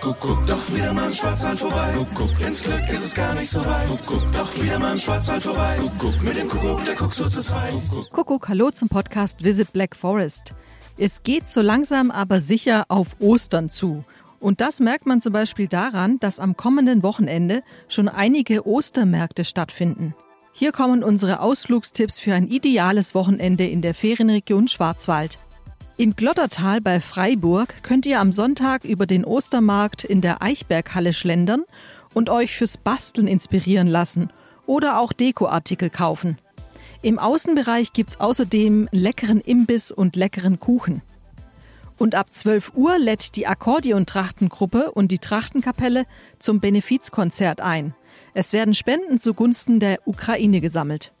Kuckuck, doch wieder mal im Schwarzwald vorbei. Kuckuck, ins Glück ist es gar nicht so weit. Kuckuck, doch wieder mal im Schwarzwald vorbei. Kuckuck, mit dem Kuckuck, der guckt so zu zweit. Kuckuck, hallo zum Podcast Visit Black Forest. Es geht so langsam aber sicher auf Ostern zu. Und das merkt man zum Beispiel daran, dass am kommenden Wochenende schon einige Ostermärkte stattfinden. Hier kommen unsere Ausflugstipps für ein ideales Wochenende in der Ferienregion Schwarzwald. Im Glottertal bei Freiburg könnt ihr am Sonntag über den Ostermarkt in der Eichberghalle schlendern und euch fürs Basteln inspirieren lassen oder auch Dekoartikel kaufen. Im Außenbereich gibt's außerdem leckeren Imbiss und leckeren Kuchen. Und ab 12 Uhr lädt die Akkordeontrachtengruppe und die Trachtenkapelle zum Benefizkonzert ein. Es werden Spenden zugunsten der Ukraine gesammelt.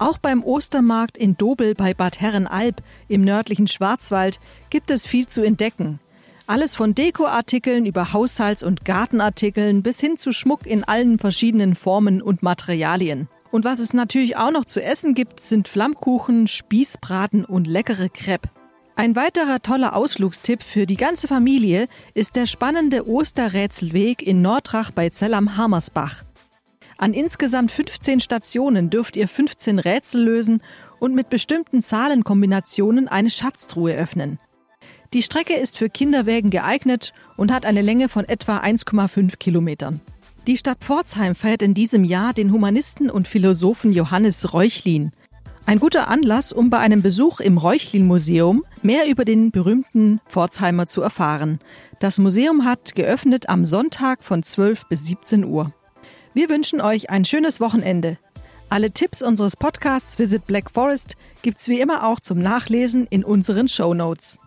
Auch beim Ostermarkt in Dobel bei Bad Herrenalb im nördlichen Schwarzwald gibt es viel zu entdecken. Alles von Dekoartikeln über Haushalts- und Gartenartikeln bis hin zu Schmuck in allen verschiedenen Formen und Materialien. Und was es natürlich auch noch zu essen gibt, sind Flammkuchen, Spießbraten und leckere Crepe. Ein weiterer toller Ausflugstipp für die ganze Familie ist der spannende Osterrätselweg in Nordrach bei Zell am Hammersbach. An insgesamt 15 Stationen dürft ihr 15 Rätsel lösen und mit bestimmten Zahlenkombinationen eine Schatztruhe öffnen. Die Strecke ist für Kinderwägen geeignet und hat eine Länge von etwa 1,5 Kilometern. Die Stadt Pforzheim feiert in diesem Jahr den Humanisten und Philosophen Johannes Reuchlin. Ein guter Anlass, um bei einem Besuch im Reuchlin-Museum mehr über den berühmten Pforzheimer zu erfahren. Das Museum hat geöffnet am Sonntag von 12 bis 17 Uhr. Wir wünschen euch ein schönes Wochenende. Alle Tipps unseres Podcasts Visit Black Forest gibt's wie immer auch zum Nachlesen in unseren Show Notes.